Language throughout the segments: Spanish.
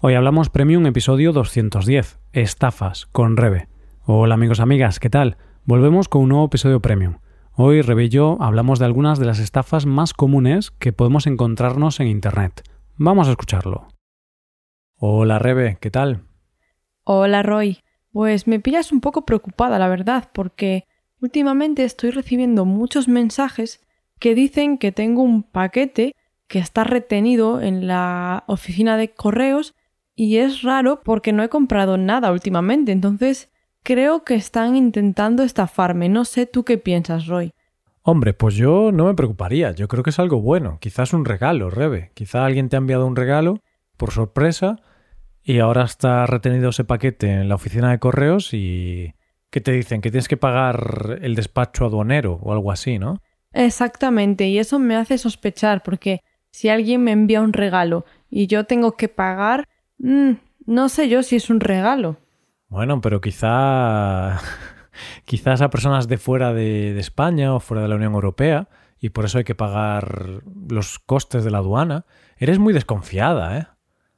Hoy hablamos Premium episodio 210, Estafas, con Rebe. Hola amigos, amigas, ¿qué tal? Volvemos con un nuevo episodio Premium. Hoy Rebe y yo hablamos de algunas de las estafas más comunes que podemos encontrarnos en Internet. Vamos a escucharlo. Hola Rebe, ¿qué tal? Hola Roy. Pues me pillas un poco preocupada, la verdad, porque últimamente estoy recibiendo muchos mensajes que dicen que tengo un paquete que está retenido en la oficina de correos y es raro porque no he comprado nada últimamente, entonces creo que están intentando estafarme. No sé tú qué piensas, Roy. Hombre, pues yo no me preocuparía. Yo creo que es algo bueno. Quizás un regalo, Rebe. Quizá alguien te ha enviado un regalo por sorpresa y ahora está retenido ese paquete en la oficina de correos y... ¿Qué te dicen? Que tienes que pagar el despacho aduanero o algo así, ¿no? Exactamente, y eso me hace sospechar porque si alguien me envía un regalo y yo tengo que pagar, Mm, no sé yo si es un regalo. Bueno, pero quizá. quizás a personas de fuera de, España o fuera de la Unión Europea y por eso hay que pagar los costes de la aduana. Eres muy desconfiada, ¿eh?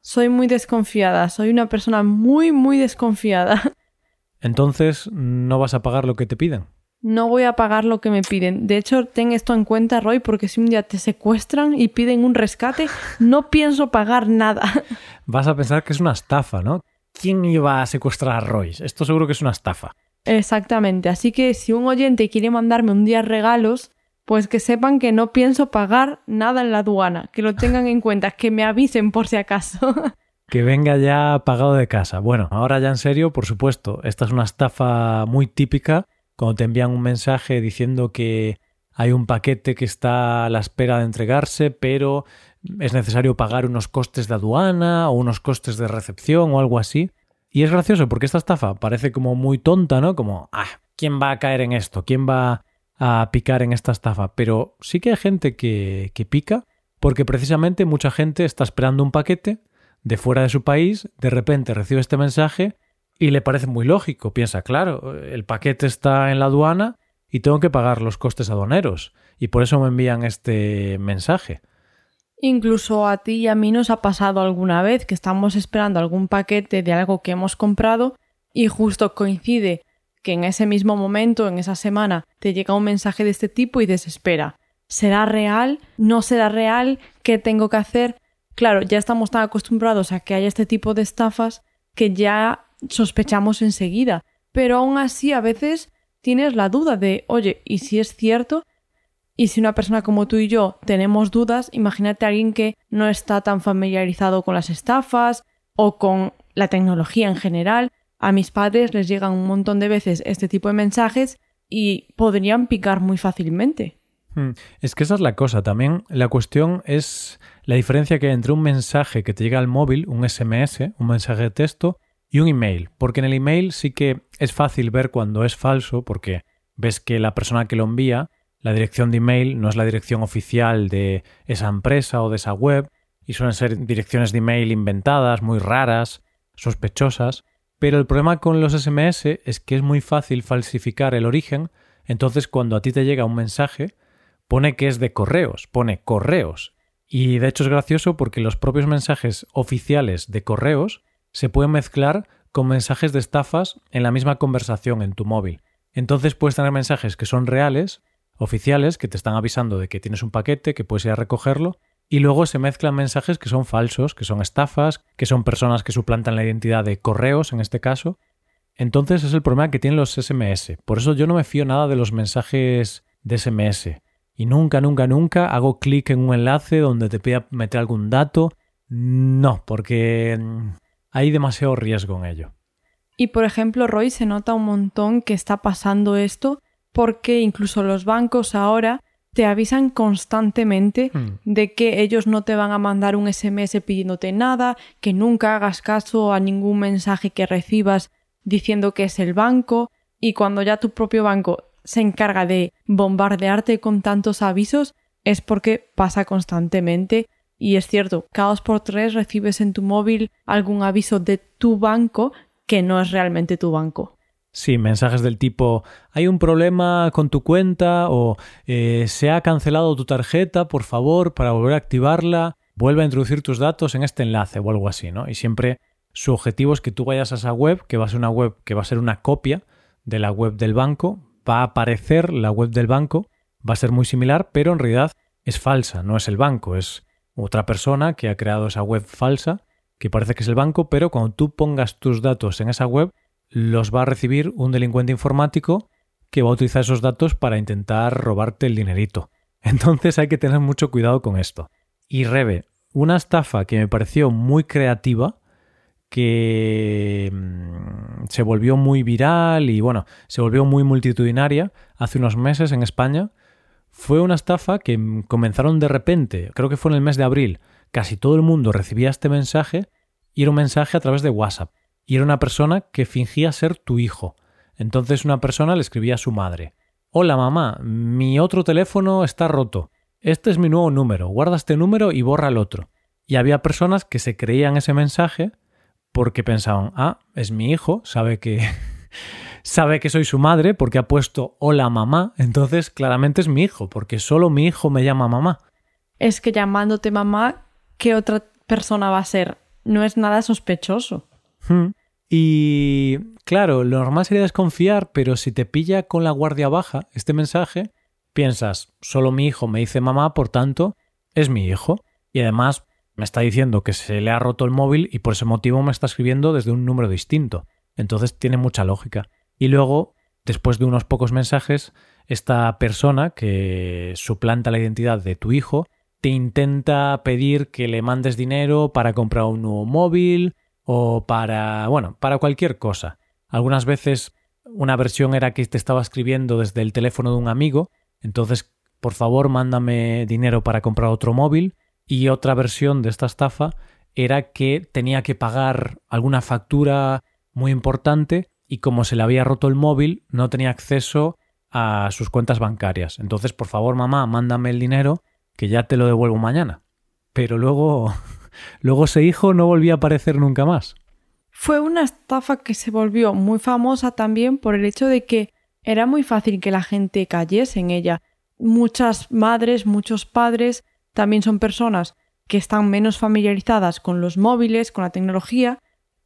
Soy muy desconfiada, soy una persona muy, muy desconfiada. Entonces, ¿no vas a pagar lo que te piden? No voy a pagar lo que me piden. De hecho, ten esto en cuenta, Roy, porque si un día te secuestran y piden un rescate, no pienso pagar nada. Vas a pensar que es una estafa, ¿no? ¿Quién iba a secuestrar a Roy? Esto seguro que es una estafa. Exactamente. Así que si un oyente quiere mandarme un día regalos, pues que sepan que no pienso pagar nada en la aduana, que lo tengan en cuenta, que me avisen por si acaso. que venga ya pagado de casa. Bueno, ahora ya en serio, por supuesto, esta es una estafa muy típica cuando te envían un mensaje diciendo que hay un paquete que está a la espera de entregarse, pero es necesario pagar unos costes de aduana o unos costes de recepción o algo así. Y es gracioso porque esta estafa parece como muy tonta, ¿no? Como, ah, ¿quién va a caer en esto? ¿Quién va a picar en esta estafa? Pero sí que hay gente que, que pica porque precisamente mucha gente está esperando un paquete de fuera de su país, de repente recibe este mensaje y le parece muy lógico. Piensa, claro, el paquete está en la aduana y tengo que pagar los costes aduaneros. Y por eso me envían este mensaje. Incluso a ti y a mí nos ha pasado alguna vez que estamos esperando algún paquete de algo que hemos comprado y justo coincide que en ese mismo momento, en esa semana, te llega un mensaje de este tipo y desespera. ¿Será real? ¿No será real? ¿Qué tengo que hacer? Claro, ya estamos tan acostumbrados a que haya este tipo de estafas que ya sospechamos enseguida. Pero aún así a veces tienes la duda de, oye, ¿y si es cierto? Y si una persona como tú y yo tenemos dudas, imagínate a alguien que no está tan familiarizado con las estafas o con la tecnología en general. A mis padres les llegan un montón de veces este tipo de mensajes y podrían picar muy fácilmente. Hmm. Es que esa es la cosa. También la cuestión es la diferencia que hay entre un mensaje que te llega al móvil, un SMS, un mensaje de texto, y un email, porque en el email sí que es fácil ver cuando es falso, porque ves que la persona que lo envía, la dirección de email no es la dirección oficial de esa empresa o de esa web, y suelen ser direcciones de email inventadas, muy raras, sospechosas, pero el problema con los SMS es que es muy fácil falsificar el origen, entonces cuando a ti te llega un mensaje, pone que es de correos, pone correos. Y de hecho es gracioso porque los propios mensajes oficiales de correos se pueden mezclar con mensajes de estafas en la misma conversación en tu móvil. Entonces puedes tener mensajes que son reales, oficiales, que te están avisando de que tienes un paquete, que puedes ir a recogerlo, y luego se mezclan mensajes que son falsos, que son estafas, que son personas que suplantan la identidad de correos en este caso. Entonces es el problema que tienen los SMS. Por eso yo no me fío nada de los mensajes de SMS. Y nunca, nunca, nunca hago clic en un enlace donde te pida meter algún dato. No, porque hay demasiado riesgo en ello. Y por ejemplo, Roy se nota un montón que está pasando esto porque incluso los bancos ahora te avisan constantemente hmm. de que ellos no te van a mandar un SMS pidiéndote nada, que nunca hagas caso a ningún mensaje que recibas diciendo que es el banco, y cuando ya tu propio banco se encarga de bombardearte con tantos avisos, es porque pasa constantemente y es cierto, cada por tres recibes en tu móvil algún aviso de tu banco que no es realmente tu banco. Sí, mensajes del tipo hay un problema con tu cuenta o eh, se ha cancelado tu tarjeta, por favor, para volver a activarla. vuelve a introducir tus datos en este enlace o algo así, ¿no? Y siempre su objetivo es que tú vayas a esa web, que va a ser una web que va a ser una copia de la web del banco, va a aparecer la web del banco, va a ser muy similar, pero en realidad es falsa, no es el banco, es otra persona que ha creado esa web falsa, que parece que es el banco, pero cuando tú pongas tus datos en esa web, los va a recibir un delincuente informático que va a utilizar esos datos para intentar robarte el dinerito. Entonces hay que tener mucho cuidado con esto. Y Rebe, una estafa que me pareció muy creativa, que mm, se volvió muy viral y bueno, se volvió muy multitudinaria hace unos meses en España, fue una estafa que comenzaron de repente, creo que fue en el mes de abril, casi todo el mundo recibía este mensaje y era un mensaje a través de WhatsApp. Y era una persona que fingía ser tu hijo. Entonces una persona le escribía a su madre. Hola mamá, mi otro teléfono está roto. Este es mi nuevo número. Guarda este número y borra el otro. Y había personas que se creían ese mensaje porque pensaban, ah, es mi hijo, sabe que sabe que soy su madre porque ha puesto hola mamá, entonces claramente es mi hijo, porque solo mi hijo me llama mamá. Es que llamándote mamá, ¿qué otra persona va a ser? No es nada sospechoso. Hmm. Y claro, lo normal sería desconfiar, pero si te pilla con la guardia baja este mensaje, piensas, solo mi hijo me dice mamá, por tanto, es mi hijo. Y además me está diciendo que se le ha roto el móvil y por ese motivo me está escribiendo desde un número distinto. Entonces tiene mucha lógica. Y luego, después de unos pocos mensajes, esta persona que suplanta la identidad de tu hijo te intenta pedir que le mandes dinero para comprar un nuevo móvil o para, bueno, para cualquier cosa. Algunas veces una versión era que te estaba escribiendo desde el teléfono de un amigo, entonces por favor mándame dinero para comprar otro móvil y otra versión de esta estafa era que tenía que pagar alguna factura muy importante y como se le había roto el móvil, no tenía acceso a sus cuentas bancarias. Entonces, por favor, mamá, mándame el dinero que ya te lo devuelvo mañana. Pero luego, luego ese hijo no volvió a aparecer nunca más. Fue una estafa que se volvió muy famosa también por el hecho de que era muy fácil que la gente cayese en ella. Muchas madres, muchos padres también son personas que están menos familiarizadas con los móviles, con la tecnología,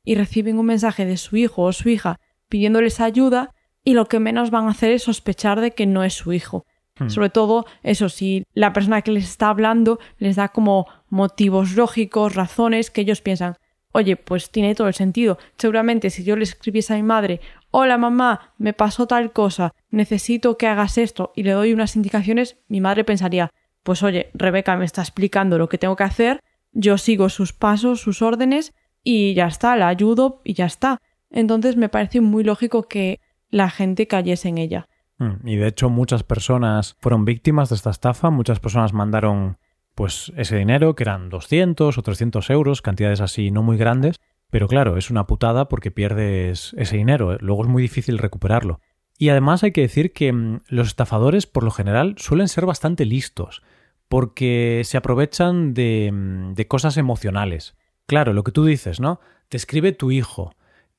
y reciben un mensaje de su hijo o su hija pidiéndoles ayuda y lo que menos van a hacer es sospechar de que no es su hijo. Hmm. Sobre todo, eso, si la persona que les está hablando les da como motivos lógicos, razones que ellos piensan, oye, pues tiene todo el sentido. Seguramente si yo le escribiese a mi madre, hola mamá, me pasó tal cosa, necesito que hagas esto y le doy unas indicaciones, mi madre pensaría, pues oye, Rebeca me está explicando lo que tengo que hacer, yo sigo sus pasos, sus órdenes y ya está, la ayudo y ya está. Entonces me parece muy lógico que la gente cayese en ella. Mm, y de hecho muchas personas fueron víctimas de esta estafa, muchas personas mandaron pues ese dinero, que eran 200 o 300 euros, cantidades así no muy grandes, pero claro, es una putada porque pierdes ese dinero, luego es muy difícil recuperarlo. Y además hay que decir que mm, los estafadores por lo general suelen ser bastante listos, porque se aprovechan de, mm, de cosas emocionales. Claro, lo que tú dices, ¿no? Te escribe tu hijo,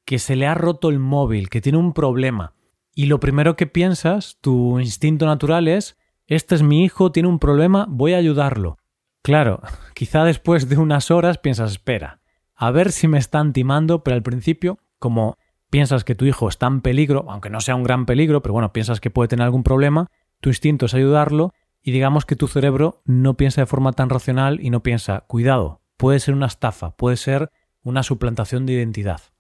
que se le ha roto el móvil, que tiene un problema, y lo primero que piensas, tu instinto natural es, este es mi hijo, tiene un problema, voy a ayudarlo. Claro, quizá después de unas horas piensas, espera, a ver si me están timando, pero al principio, como piensas que tu hijo está en peligro, aunque no sea un gran peligro, pero bueno, piensas que puede tener algún problema, tu instinto es ayudarlo y digamos que tu cerebro no piensa de forma tan racional y no piensa, cuidado, puede ser una estafa, puede ser una suplantación de identidad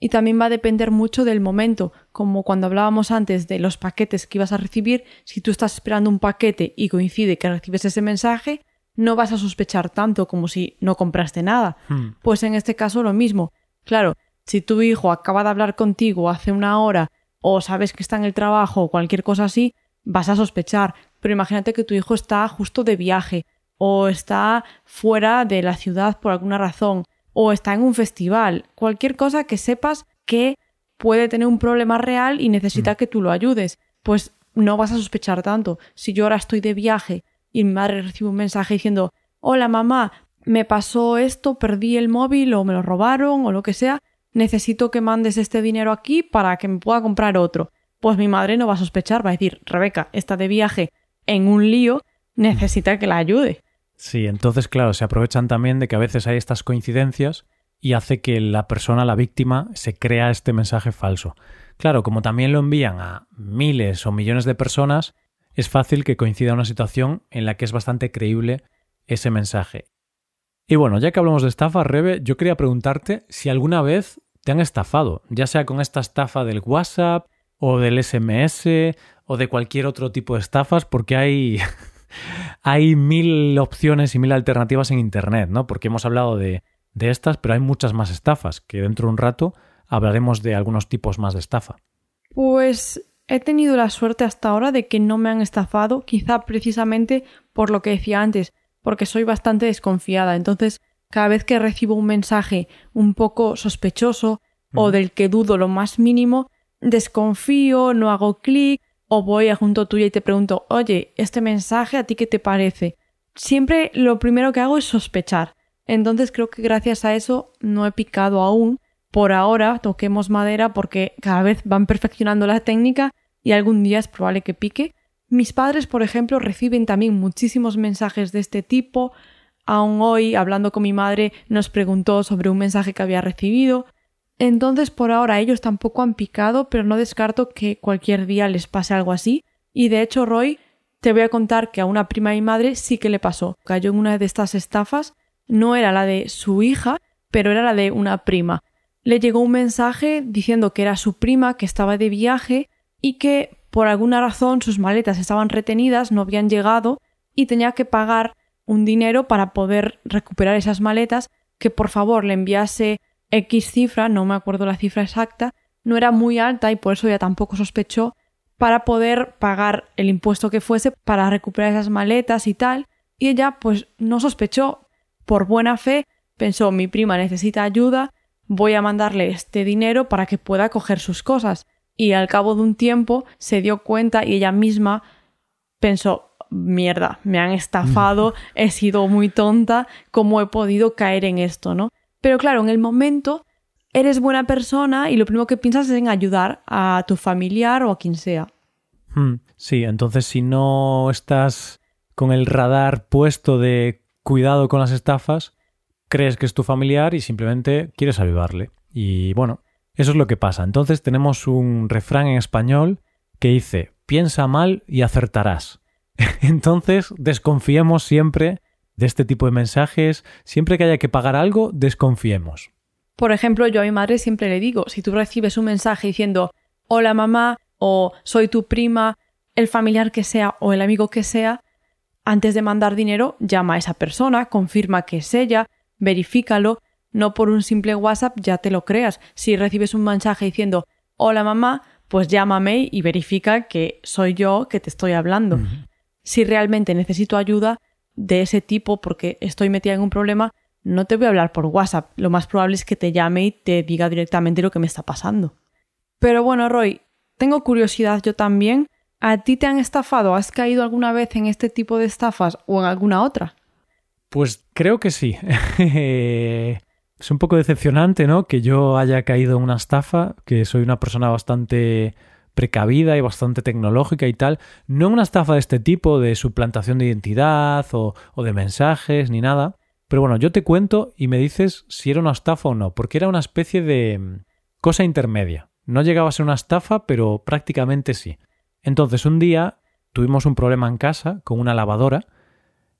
y también va a depender mucho del momento, como cuando hablábamos antes de los paquetes que ibas a recibir, si tú estás esperando un paquete y coincide que recibes ese mensaje, no vas a sospechar tanto como si no compraste nada. Hmm. Pues en este caso lo mismo. Claro, si tu hijo acaba de hablar contigo hace una hora o sabes que está en el trabajo o cualquier cosa así, vas a sospechar. Pero imagínate que tu hijo está justo de viaje o está fuera de la ciudad por alguna razón o está en un festival, cualquier cosa que sepas que puede tener un problema real y necesita mm. que tú lo ayudes, pues no vas a sospechar tanto. Si yo ahora estoy de viaje y mi madre recibe un mensaje diciendo Hola mamá, me pasó esto, perdí el móvil o me lo robaron o lo que sea, necesito que mandes este dinero aquí para que me pueda comprar otro. Pues mi madre no va a sospechar, va a decir Rebeca está de viaje en un lío, necesita que la ayude. Sí, entonces, claro, se aprovechan también de que a veces hay estas coincidencias y hace que la persona, la víctima, se crea este mensaje falso. Claro, como también lo envían a miles o millones de personas, es fácil que coincida una situación en la que es bastante creíble ese mensaje. Y bueno, ya que hablamos de estafa, Rebe, yo quería preguntarte si alguna vez te han estafado, ya sea con esta estafa del WhatsApp o del SMS o de cualquier otro tipo de estafas, porque hay, hay mil opciones y mil alternativas en Internet, ¿no? Porque hemos hablado de, de estas, pero hay muchas más estafas, que dentro de un rato hablaremos de algunos tipos más de estafa. Pues he tenido la suerte hasta ahora de que no me han estafado, quizá precisamente por lo que decía antes, porque soy bastante desconfiada. Entonces, cada vez que recibo un mensaje un poco sospechoso o del que dudo lo más mínimo, desconfío, no hago clic o voy a junto tuyo y te pregunto, oye, este mensaje a ti qué te parece. Siempre lo primero que hago es sospechar. Entonces creo que gracias a eso no he picado aún. Por ahora toquemos madera porque cada vez van perfeccionando la técnica y algún día es probable que pique. Mis padres, por ejemplo, reciben también muchísimos mensajes de este tipo. Aún hoy, hablando con mi madre, nos preguntó sobre un mensaje que había recibido. Entonces, por ahora, ellos tampoco han picado, pero no descarto que cualquier día les pase algo así. Y de hecho, Roy, te voy a contar que a una prima de mi madre sí que le pasó. Cayó en una de estas estafas. No era la de su hija, pero era la de una prima. Le llegó un mensaje diciendo que era su prima, que estaba de viaje y que por alguna razón sus maletas estaban retenidas, no habían llegado y tenía que pagar un dinero para poder recuperar esas maletas, que por favor le enviase X cifra, no me acuerdo la cifra exacta, no era muy alta y por eso ya tampoco sospechó, para poder pagar el impuesto que fuese para recuperar esas maletas y tal, y ella pues no sospechó, por buena fe, pensó mi prima necesita ayuda, voy a mandarle este dinero para que pueda coger sus cosas. Y al cabo de un tiempo se dio cuenta y ella misma pensó mierda, me han estafado, he sido muy tonta, ¿cómo he podido caer en esto, no? Pero claro, en el momento eres buena persona y lo primero que piensas es en ayudar a tu familiar o a quien sea. Hmm, sí, entonces si no estás con el radar puesto de cuidado con las estafas, crees que es tu familiar y simplemente quieres ayudarle. Y bueno, eso es lo que pasa. Entonces tenemos un refrán en español que dice, piensa mal y acertarás. Entonces desconfiemos siempre de este tipo de mensajes, siempre que haya que pagar algo, desconfiemos. Por ejemplo, yo a mi madre siempre le digo, si tú recibes un mensaje diciendo hola mamá o soy tu prima, el familiar que sea o el amigo que sea, antes de mandar dinero, llama a esa persona, confirma que es ella, verifícalo, no por un simple WhatsApp ya te lo creas. Si recibes un mensaje diciendo hola mamá, pues llámame y verifica que soy yo que te estoy hablando. Si realmente necesito ayuda, de ese tipo porque estoy metida en un problema, no te voy a hablar por WhatsApp. Lo más probable es que te llame y te diga directamente lo que me está pasando. Pero bueno, Roy, tengo curiosidad yo también. ¿A ti te han estafado? ¿Has caído alguna vez en este tipo de estafas o en alguna otra? Pues creo que sí. es un poco decepcionante, ¿no? Que yo haya caído en una estafa, que soy una persona bastante precavida y bastante tecnológica y tal, no una estafa de este tipo, de suplantación de identidad o, de mensajes ni nada. Pero bueno, yo te cuento y me dices si era una estafa o no, porque era una especie de mm, cosa intermedia. No llegaba a ser una estafa, pero prácticamente sí. Entonces un día tuvimos un problema en casa con una lavadora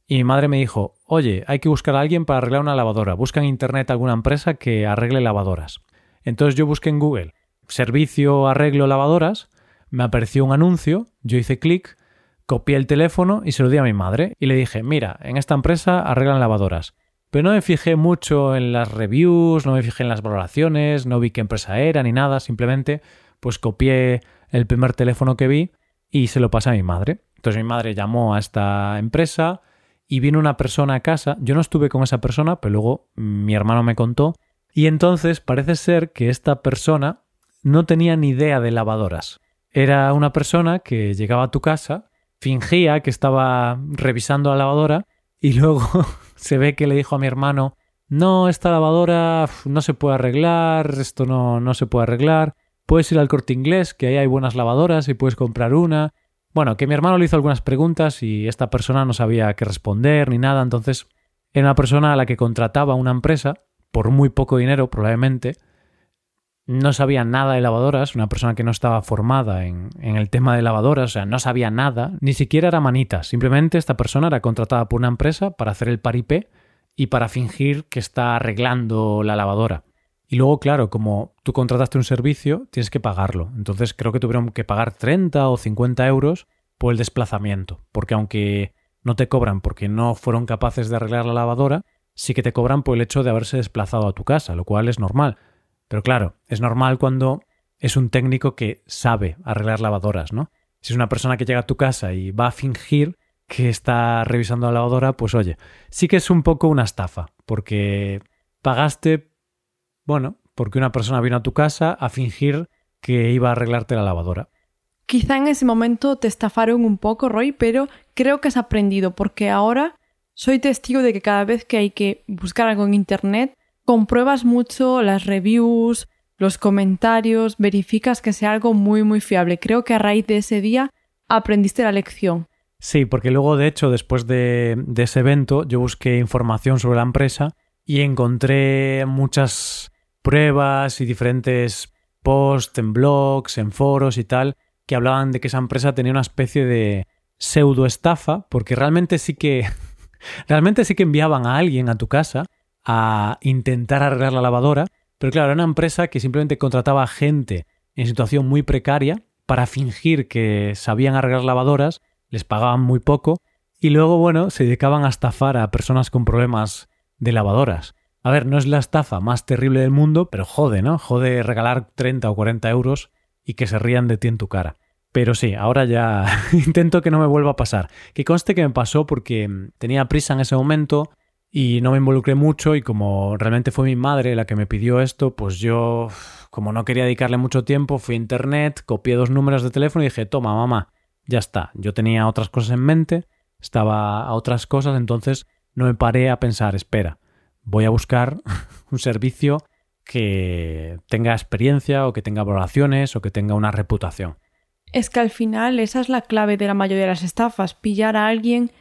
y mi madre me dijo, oye, hay que buscar a alguien para arreglar una lavadora. Busca en Internet alguna empresa que arregle lavadoras. Entonces yo busqué en Google servicio arreglo lavadoras, me apareció un anuncio, yo hice clic, copié el teléfono y se lo di a mi madre y le dije, mira, en esta empresa arreglan lavadoras. Pero no me fijé mucho en las reviews, no me fijé en las valoraciones, no vi qué empresa era ni nada, simplemente pues copié el primer teléfono que vi y se lo pasé a mi madre. Entonces mi madre llamó a esta empresa y vino una persona a casa, yo no estuve con esa persona, pero luego mi hermano me contó, y entonces parece ser que esta persona no tenía ni idea de lavadoras. Era una persona que llegaba a tu casa, fingía que estaba revisando la lavadora y luego se ve que le dijo a mi hermano no, esta lavadora no se puede arreglar, esto no, no se puede arreglar, puedes ir al corte inglés, que ahí hay buenas lavadoras y puedes comprar una. Bueno, que mi hermano le hizo algunas preguntas y esta persona no sabía qué responder ni nada, entonces era una persona a la que contrataba una empresa por muy poco dinero probablemente, no sabía nada de lavadoras, una persona que no estaba formada en, el tema de lavadoras, o sea, no sabía nada, ni siquiera era manita, simplemente esta persona era contratada por una empresa para hacer el paripé y para fingir que está arreglando la lavadora. Y luego, claro, como tú contrataste un servicio, tienes que pagarlo. Entonces creo que tuvieron que pagar 30 o 50 euros por el desplazamiento, porque aunque no te cobran porque no fueron capaces de arreglar la lavadora, sí que te cobran por el hecho de haberse desplazado a tu casa, lo cual es normal. Pero claro, es normal cuando es un técnico que sabe arreglar lavadoras, ¿no? Si es una persona que llega a tu casa y va a fingir que está revisando la lavadora, pues oye, sí que es un poco una estafa, porque pagaste, bueno, porque una persona vino a tu casa a fingir que iba a arreglarte la lavadora. Quizá en ese momento te estafaron un poco, Roy, pero creo que has aprendido, porque ahora soy testigo de que cada vez que hay que buscar algo en Internet, compruebas mucho las reviews, los comentarios, verificas que sea algo muy muy fiable. Creo que a raíz de ese día aprendiste la lección. Sí, porque luego de hecho después de, ese evento yo busqué información sobre la empresa y encontré muchas pruebas y diferentes posts en blogs, en foros y tal, que hablaban de que esa empresa tenía una especie de pseudo estafa, porque realmente sí que realmente sí que enviaban a alguien a tu casa a intentar arreglar la lavadora, pero claro, era una empresa que simplemente contrataba gente en situación muy precaria para fingir que sabían arreglar lavadoras, les pagaban muy poco y luego, bueno, se dedicaban a estafar a personas con problemas de lavadoras. A ver, no es la estafa más terrible del mundo, pero jode, ¿no? Jode regalar 30 o 40 euros y que se rían de ti en tu cara. Pero sí, ahora ya intento que no me vuelva a pasar. Que conste que me pasó porque tenía prisa en ese momento, y no me involucré mucho y como realmente fue mi madre la que me pidió esto, pues yo, como no quería dedicarle mucho tiempo, fui a internet, copié dos números de teléfono y dije, toma, mamá, ya está. Yo tenía otras cosas en mente, estaba a otras cosas, entonces no me paré a pensar, espera, voy a buscar un servicio que tenga experiencia o que tenga valoraciones o que tenga una reputación. Es que al final esa es la clave de la mayoría de las estafas, pillar a alguien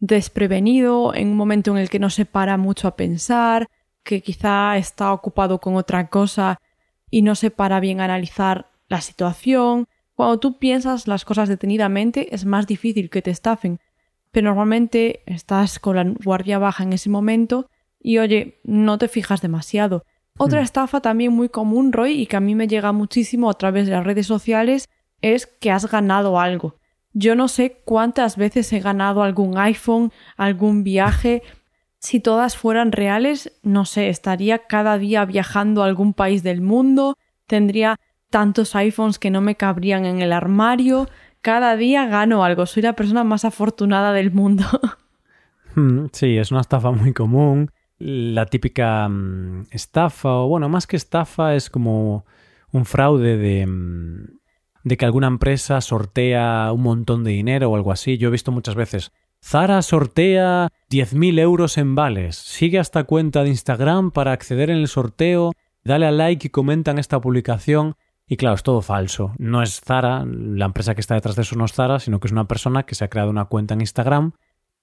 desprevenido, en un momento en el que no se para mucho a pensar, que quizá está ocupado con otra cosa y no se para bien a analizar la situación. Cuando tú piensas las cosas detenidamente es más difícil que te estafen, pero normalmente estás con la guardia baja en ese momento y oye, no te fijas demasiado. Otra hmm. estafa también muy común, Roy, y que a mí me llega muchísimo a través de las redes sociales, es que has ganado algo. Yo no sé cuántas veces he ganado algún iPhone, algún viaje. Si todas fueran reales, no sé, estaría cada día viajando a algún país del mundo, tendría tantos iPhones que no me cabrían en el armario. Cada día gano algo, soy la persona más afortunada del mundo. Hmm, sí, es una estafa muy común. La típica mm, estafa, o bueno, más que estafa, es como un fraude de mm, de que alguna empresa sortea un montón de dinero o algo así. Yo he visto muchas veces. Zara sortea 10.000 euros en vales. Sigue esta cuenta de Instagram para acceder en el sorteo. Dale a like y comenta en esta publicación. Y claro, es todo falso. No es Zara, la empresa que está detrás de eso no es Zara, sino que es una persona que se ha creado una cuenta en Instagram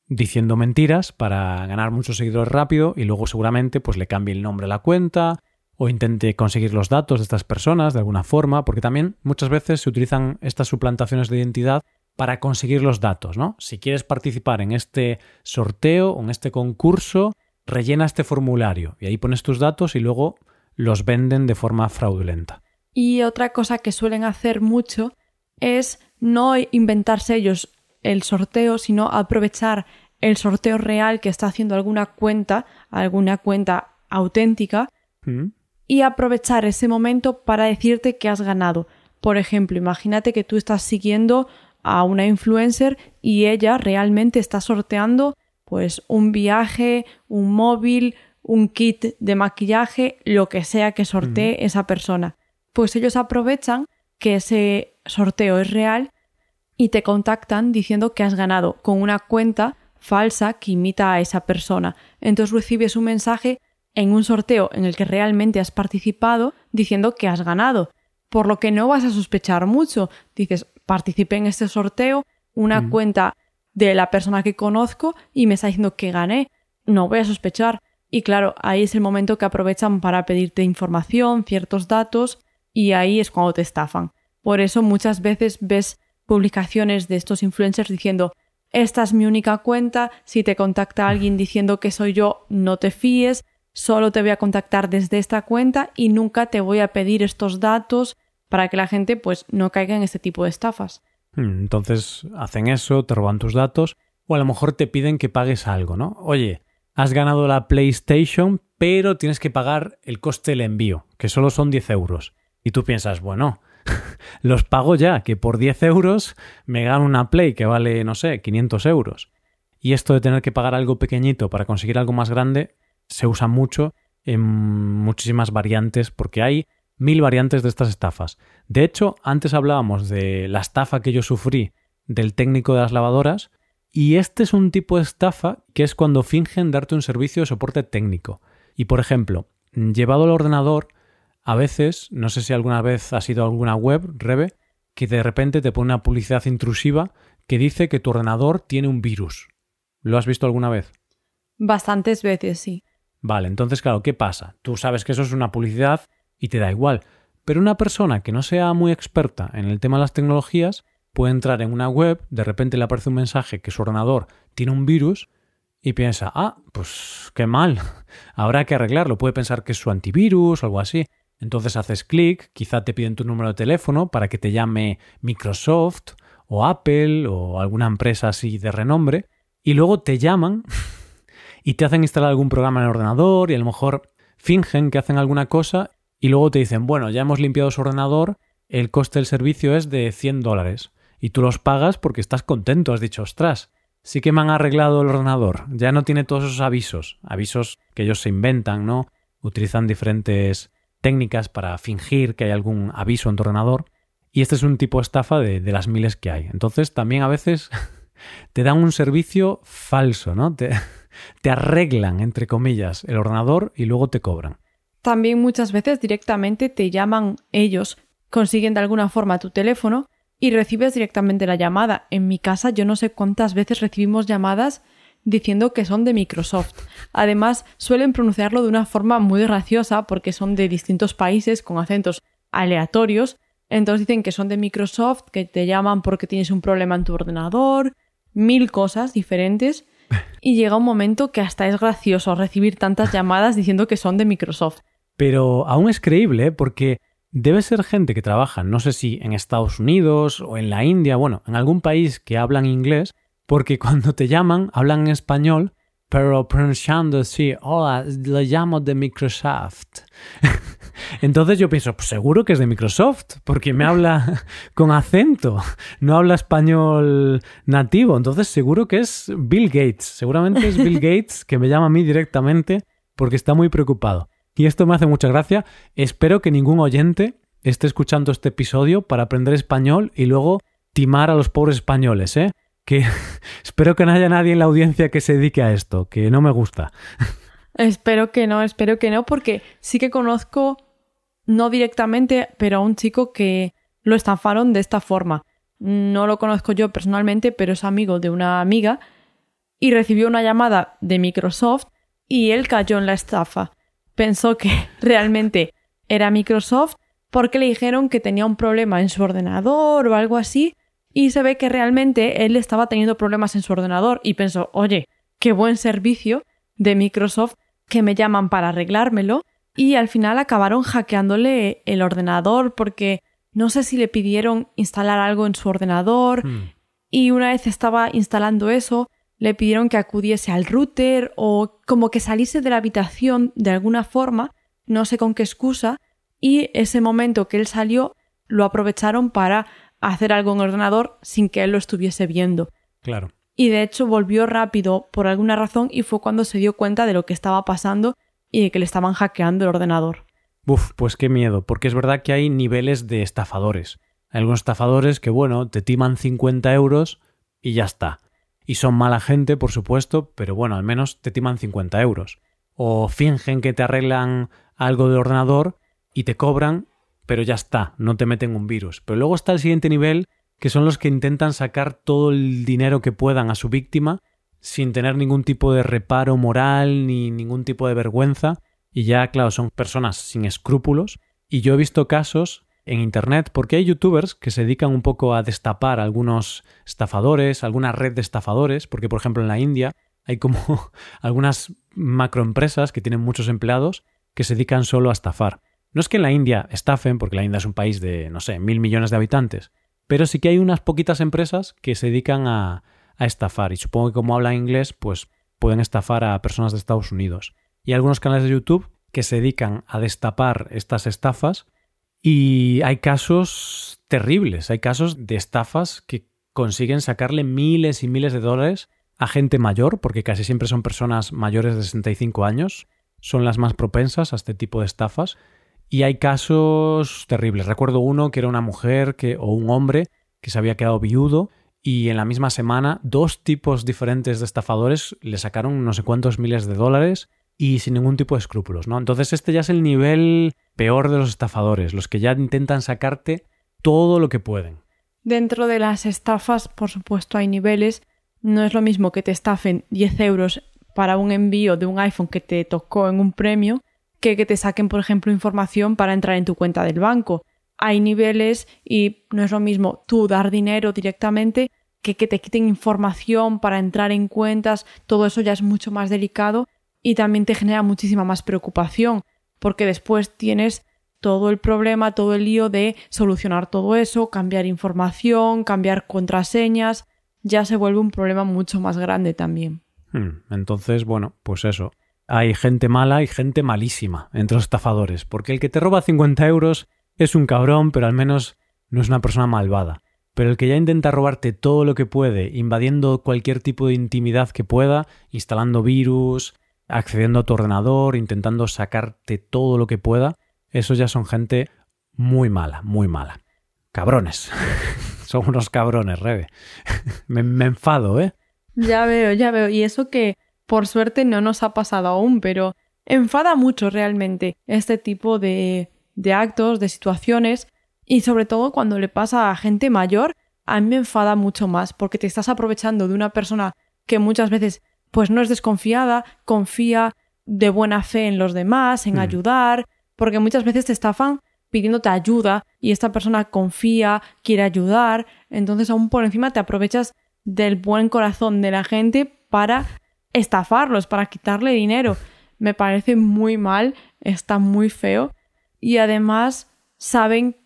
diciendo mentiras para ganar muchos seguidores rápido y luego seguramente pues le cambie el nombre a la cuenta, o intente conseguir los datos de estas personas de alguna forma, porque también muchas veces se utilizan estas suplantaciones de identidad para conseguir los datos, ¿no? Si quieres participar en este sorteo o en este concurso, rellena este formulario y ahí pones tus datos y luego los venden de forma fraudulenta. Y otra cosa que suelen hacer mucho es no inventarse ellos el sorteo, sino aprovechar el sorteo real que está haciendo alguna cuenta, alguna cuenta auténtica, ¿Mm? Y aprovechar ese momento para decirte que has ganado. Por ejemplo, imagínate que tú estás siguiendo a una influencer y ella realmente está sorteando pues un viaje, un móvil, un kit de maquillaje, lo que sea que sortee esa persona. Pues ellos aprovechan que ese sorteo es real y te contactan diciendo que has ganado con una cuenta falsa que imita a esa persona. Entonces recibes un mensaje en un sorteo en el que realmente has participado diciendo que has ganado, por lo que no vas a sospechar mucho. Dices, participé en este sorteo, una Mm. cuenta de la persona que conozco y me está diciendo que gané. No voy a sospechar. Y claro, ahí es el momento que aprovechan para pedirte información, ciertos datos, y ahí es cuando te estafan. Por eso muchas veces ves publicaciones de estos influencers diciendo esta es mi única cuenta, si te contacta alguien diciendo que soy yo, no te fíes, solo te voy a contactar desde esta cuenta y nunca te voy a pedir estos datos para que la gente pues no caiga en este tipo de estafas. Mm, Entonces hacen eso, te roban tus datos o a lo mejor te piden que pagues algo, ¿no? Oye, has ganado la PlayStation, pero tienes que pagar el coste del envío, que solo son 10 euros. Y tú piensas, bueno, los pago ya, que por 10 euros me gano una Play que vale, no sé, 500 euros. Y esto de tener que pagar algo pequeñito para conseguir algo más grande se usa mucho en muchísimas variantes porque hay mil variantes de estas estafas. De hecho, antes hablábamos de la estafa que yo sufrí del técnico de las lavadoras y este es un tipo de estafa que es cuando fingen darte un servicio de soporte técnico. Y por ejemplo, llevado al ordenador, a veces, no sé si alguna vez has ido a alguna web, Rebe, que de repente te pone una publicidad intrusiva que dice que tu ordenador tiene un virus. ¿Lo has visto alguna vez? Bastantes veces, sí. Vale, entonces claro, ¿qué pasa? Tú sabes que eso es una publicidad y te da igual. Pero una persona que no sea muy experta en el tema de las tecnologías puede entrar en una web, de repente le aparece un mensaje que su ordenador tiene un virus y piensa, ah, pues qué mal, habrá que arreglarlo. Puede pensar que es su antivirus o algo así. Entonces haces clic, quizá te piden tu número de teléfono para que te llame Microsoft o Apple o alguna empresa así de renombre y luego te llaman y te hacen instalar algún programa en el ordenador y a lo mejor fingen que hacen alguna cosa y luego te dicen, bueno, ya hemos limpiado su ordenador, el coste del servicio es de 100 dólares y tú los pagas porque estás contento, has dicho, ostras, sí que me han arreglado el ordenador, ya no tiene todos esos avisos, avisos que ellos se inventan, ¿no? Utilizan diferentes técnicas para fingir que hay algún aviso en tu ordenador y este es un tipo de estafa de, de las miles que hay. Entonces también a veces te dan un servicio falso, ¿no? Te, te arreglan, entre comillas, el ordenador y luego te cobran. También muchas veces directamente te llaman ellos, consiguen de alguna forma tu teléfono y recibes directamente la llamada. En mi casa yo no sé cuántas veces recibimos llamadas diciendo que son de Microsoft. Además, suelen pronunciarlo de una forma muy graciosa porque son de distintos países con acentos aleatorios. Entonces dicen que son de Microsoft, que te llaman porque tienes un problema en tu ordenador, mil cosas diferentes. Y llega un momento que hasta es gracioso recibir tantas llamadas diciendo que son de Microsoft. Pero aún es creíble ¿eh? porque debe ser gente que trabaja, no sé si en Estados Unidos o en la India, bueno, en algún país que hablan inglés, porque cuando te llaman hablan en español, pero pronunciando así, hola, le llamo de Microsoft. Entonces yo pienso, pues seguro que es de Microsoft, porque me habla con acento, no habla español nativo, entonces seguro que es Bill Gates, seguramente es Bill Gates que me llama a mí directamente porque está muy preocupado. Y esto me hace mucha gracia, espero que ningún oyente esté escuchando este episodio para aprender español y luego timar a los pobres españoles, ¿eh? Que espero que no haya nadie en la audiencia que se dedique a esto, que no me gusta. Espero que no, espero que no, porque sí que conozco, no directamente, pero a un chico que lo estafaron de esta forma. No lo conozco yo personalmente, pero es amigo de una amiga y recibió una llamada de Microsoft y él cayó en la estafa. Pensó que realmente era Microsoft porque le dijeron que tenía un problema en su ordenador o algo así y se ve que realmente él estaba teniendo problemas en su ordenador y pensó, oye, qué buen servicio de Microsoft que me llaman para arreglármelo y al final acabaron hackeándole el ordenador porque no sé si le pidieron instalar algo en su ordenador Hmm. y una vez estaba instalando eso le pidieron que acudiese al router o como que saliese de la habitación de alguna forma, no sé con qué excusa, y ese momento que él salió lo aprovecharon para hacer algo en el ordenador sin que él lo estuviese viendo. Claro. Y de hecho volvió rápido por alguna razón y fue cuando se dio cuenta de lo que estaba pasando y de que le estaban hackeando el ordenador. Uf, pues qué miedo, porque es verdad que hay niveles de estafadores. Hay algunos estafadores que, bueno, te timan 50 euros y ya está. Y son mala gente, por supuesto, pero bueno, al menos te timan 50 euros. O fingen que te arreglan algo de ordenador y te cobran, pero ya está, no te meten un virus. Pero luego está el siguiente nivel, que son los que intentan sacar todo el dinero que puedan a su víctima sin tener ningún tipo de reparo moral ni ningún tipo de vergüenza. Y ya, claro, son personas sin escrúpulos. Y yo he visto casos en Internet porque hay youtubers que se dedican un poco a destapar algunos estafadores, alguna red de estafadores, porque por ejemplo en la India hay como algunas macroempresas que tienen muchos empleados que se dedican solo a estafar. No es que en la India estafen, porque la India es un país de, no sé, mil millones de habitantes, pero sí que hay unas poquitas empresas que se dedican a, a estafar. Y supongo que como hablan inglés, pues pueden estafar a personas de Estados Unidos. Y hay algunos canales de YouTube que se dedican a destapar estas estafas y hay casos terribles, hay casos de estafas que consiguen sacarle miles y miles de dólares a gente mayor, porque casi siempre son personas mayores de 65 años, son las más propensas a este tipo de estafas. Y hay casos terribles. Recuerdo uno que era una mujer que, o un hombre que se había quedado viudo y en la misma semana dos tipos diferentes de estafadores le sacaron no sé cuántos miles de dólares y sin ningún tipo de escrúpulos, ¿no? Entonces este ya es el nivel peor de los estafadores, los que ya intentan sacarte todo lo que pueden. Dentro de las estafas, por supuesto, hay niveles. No es lo mismo que te estafen 10 euros para un envío de un iPhone que te tocó en un premio que que te saquen, por ejemplo, información para entrar en tu cuenta del banco. Hay niveles y no es lo mismo tú dar dinero directamente que que te quiten información para entrar en cuentas. Todo eso ya es mucho más delicado y también te genera muchísima más preocupación porque después tienes todo el problema, todo el lío de solucionar todo eso, cambiar información, cambiar contraseñas, ya se vuelve un problema mucho más grande también. Hmm, entonces, bueno, pues eso. Hay gente mala y gente malísima entre los estafadores, porque el que te roba 50 euros es un cabrón, pero al menos no es una persona malvada. Pero el que ya intenta robarte todo lo que puede, invadiendo cualquier tipo de intimidad que pueda, instalando virus, accediendo a tu ordenador, intentando sacarte todo lo que pueda, esos ya son gente muy mala, muy mala. Cabrones. son unos cabrones, Rebe. me, me enfado, ¿eh? Ya veo, ya veo. Y eso que por suerte no nos ha pasado aún, pero enfada mucho realmente este tipo de, de actos, de situaciones, y sobre todo cuando le pasa a gente mayor, a mí me enfada mucho más, porque te estás aprovechando de una persona que muchas veces pues no es desconfiada, confía de buena fe en los demás, en hmm. ayudar, porque muchas veces te estafan pidiéndote ayuda y esta persona confía, quiere ayudar, entonces aún por encima te aprovechas del buen corazón de la gente para estafarlos, para quitarle dinero. Me parece muy mal, está muy feo y además saben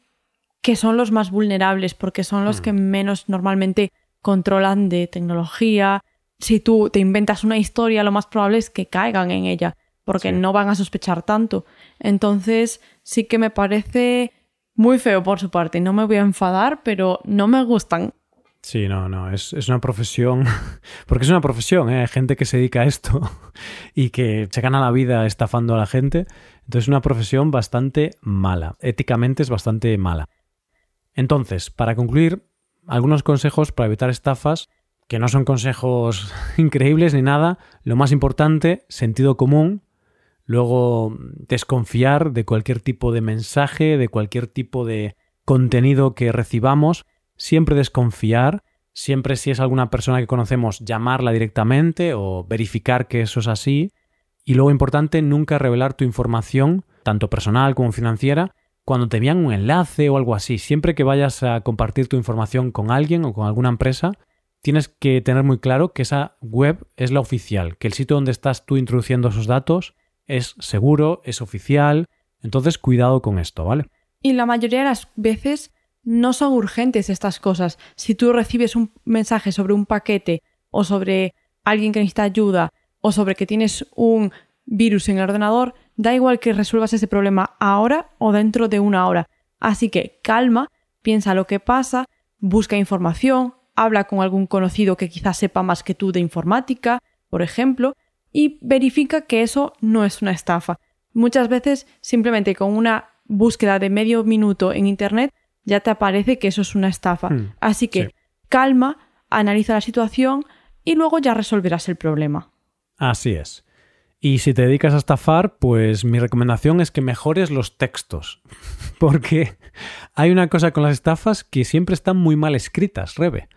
que son los más vulnerables porque son los hmm. que menos normalmente controlan de tecnología, si tú te inventas una historia, lo más probable es que caigan en ella, porque no van a sospechar tanto. Entonces, sí que me parece muy feo por su parte. No me voy a enfadar, pero no me gustan. Sí, no, no, es, una profesión, porque es una profesión, ¿eh? hay gente que se dedica a esto y que se gana la vida estafando a la gente, entonces es una profesión bastante mala, éticamente es bastante mala. Entonces, para concluir, algunos consejos para evitar estafas que no son consejos increíbles ni nada. Lo más importante, sentido común. Luego, desconfiar de cualquier tipo de mensaje, de cualquier tipo de contenido que recibamos. Siempre desconfiar. Siempre si es alguna persona que conocemos, llamarla directamente o verificar que eso es así. Y luego importante, nunca revelar tu información, tanto personal como financiera, cuando te envían un enlace o algo así. Siempre que vayas a compartir tu información con alguien o con alguna empresa, tienes que tener muy claro que esa web es la oficial, que el sitio donde estás tú introduciendo esos datos es seguro, es oficial, entonces cuidado con esto, ¿vale? Y la mayoría de las veces no son urgentes estas cosas. Si tú recibes un mensaje sobre un paquete o sobre alguien que necesita ayuda o sobre que tienes un virus en el ordenador, da igual que resuelvas ese problema ahora o dentro de una hora. Así que calma, piensa lo que pasa, busca información, habla con algún conocido que quizás sepa más que tú de informática, por ejemplo, y verifica que eso no es una estafa. Muchas veces simplemente con una búsqueda de medio minuto en Internet ya te aparece que eso es una estafa. Hmm, Así que calma, analiza la situación y luego ya resolverás el problema. Así es. Y si te dedicas a estafar, pues mi recomendación es que mejores los textos. Porque hay una cosa con las estafas que siempre están muy mal escritas, Rebe.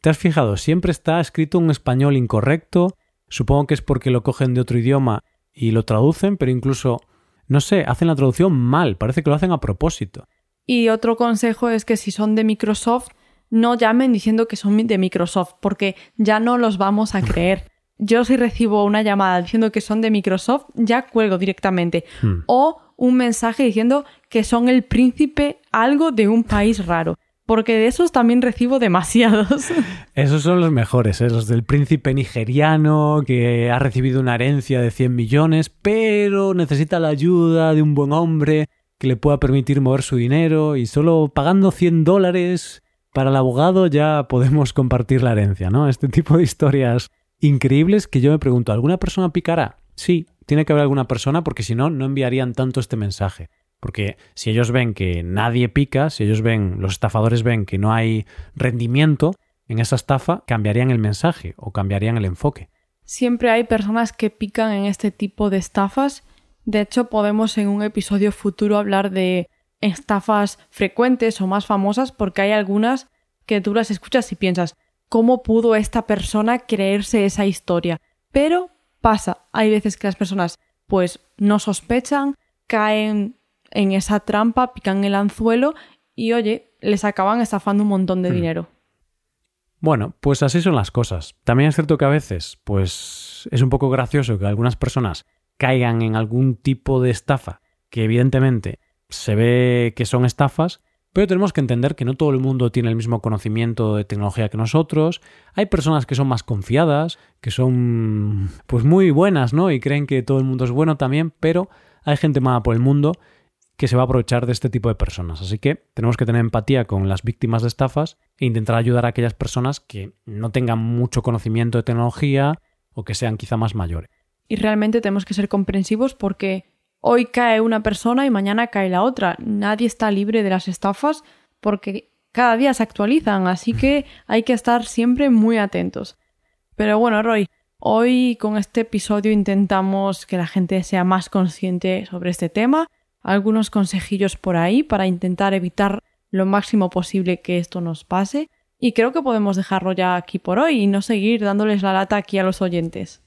¿Te has fijado? Siempre está escrito un español incorrecto. Supongo que es porque lo cogen de otro idioma y lo traducen, pero incluso, no sé, hacen la traducción mal. Parece que lo hacen a propósito. Y otro consejo es que si son de Microsoft, no llamen diciendo que son de Microsoft, porque ya no los vamos a creer. Yo si recibo una llamada diciendo que son de Microsoft, ya cuelgo directamente. Hmm. O un mensaje diciendo que son el príncipe algo de un país raro. Porque de esos también recibo demasiados. Esos son los mejores, ¿eh? los del príncipe nigeriano que ha recibido una herencia de 100 millones, pero necesita la ayuda de un buen hombre le pueda permitir mover su dinero y solo pagando 100 dólares para el abogado ya podemos compartir la herencia, ¿no? Este tipo de historias increíbles que yo me pregunto, ¿alguna persona picará? Sí, tiene que haber alguna persona porque si no, no enviarían tanto este mensaje. Porque si ellos ven que nadie pica, si ellos ven, los estafadores ven que no hay rendimiento en esa estafa, cambiarían el mensaje o cambiarían el enfoque. Siempre hay personas que pican en este tipo de estafas. De hecho, podemos en un episodio futuro hablar de estafas frecuentes o más famosas porque hay algunas que tú las escuchas y piensas, cómo pudo esta persona creerse esa historia. Pero pasa, hay veces que las personas pues no sospechan, caen en esa trampa, pican el anzuelo y oye, les acaban estafando un montón de hmm. dinero. Bueno, pues así son las cosas. También es cierto que a veces, pues es un poco gracioso que algunas personas caigan en algún tipo de estafa que evidentemente se ve que son estafas, pero tenemos que entender que no todo el mundo tiene el mismo conocimiento de tecnología que nosotros. Hay personas que son más confiadas, que son pues muy buenas, ¿no? Y creen que todo el mundo es bueno también, pero hay gente mala por el mundo que se va a aprovechar de este tipo de personas. Así que tenemos que tener empatía con las víctimas de estafas e intentar ayudar a aquellas personas que no tengan mucho conocimiento de tecnología o que sean quizá más mayores. Y realmente tenemos que ser comprensivos porque hoy cae una persona y mañana cae la otra. Nadie está libre de las estafas porque cada día se actualizan, así que hay que estar siempre muy atentos. Pero bueno, Roy, hoy con este episodio intentamos que la gente sea más consciente sobre este tema, algunos consejillos por ahí para intentar evitar lo máximo posible que esto nos pase. Y creo que podemos dejarlo ya aquí por hoy y no seguir dándoles la lata aquí a los oyentes.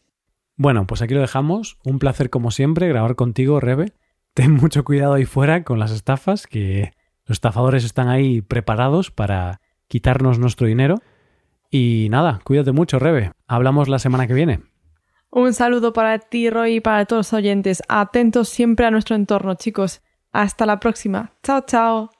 Bueno, pues aquí lo dejamos. Un placer como siempre grabar contigo, Rebe. Ten mucho cuidado ahí fuera con las estafas, que los estafadores están ahí preparados para quitarnos nuestro dinero. Y nada, cuídate mucho, Rebe. Hablamos la semana que viene. Un saludo para ti, Roy, y para todos los oyentes. Atentos siempre a nuestro entorno, chicos. Hasta la próxima. Chao, chao.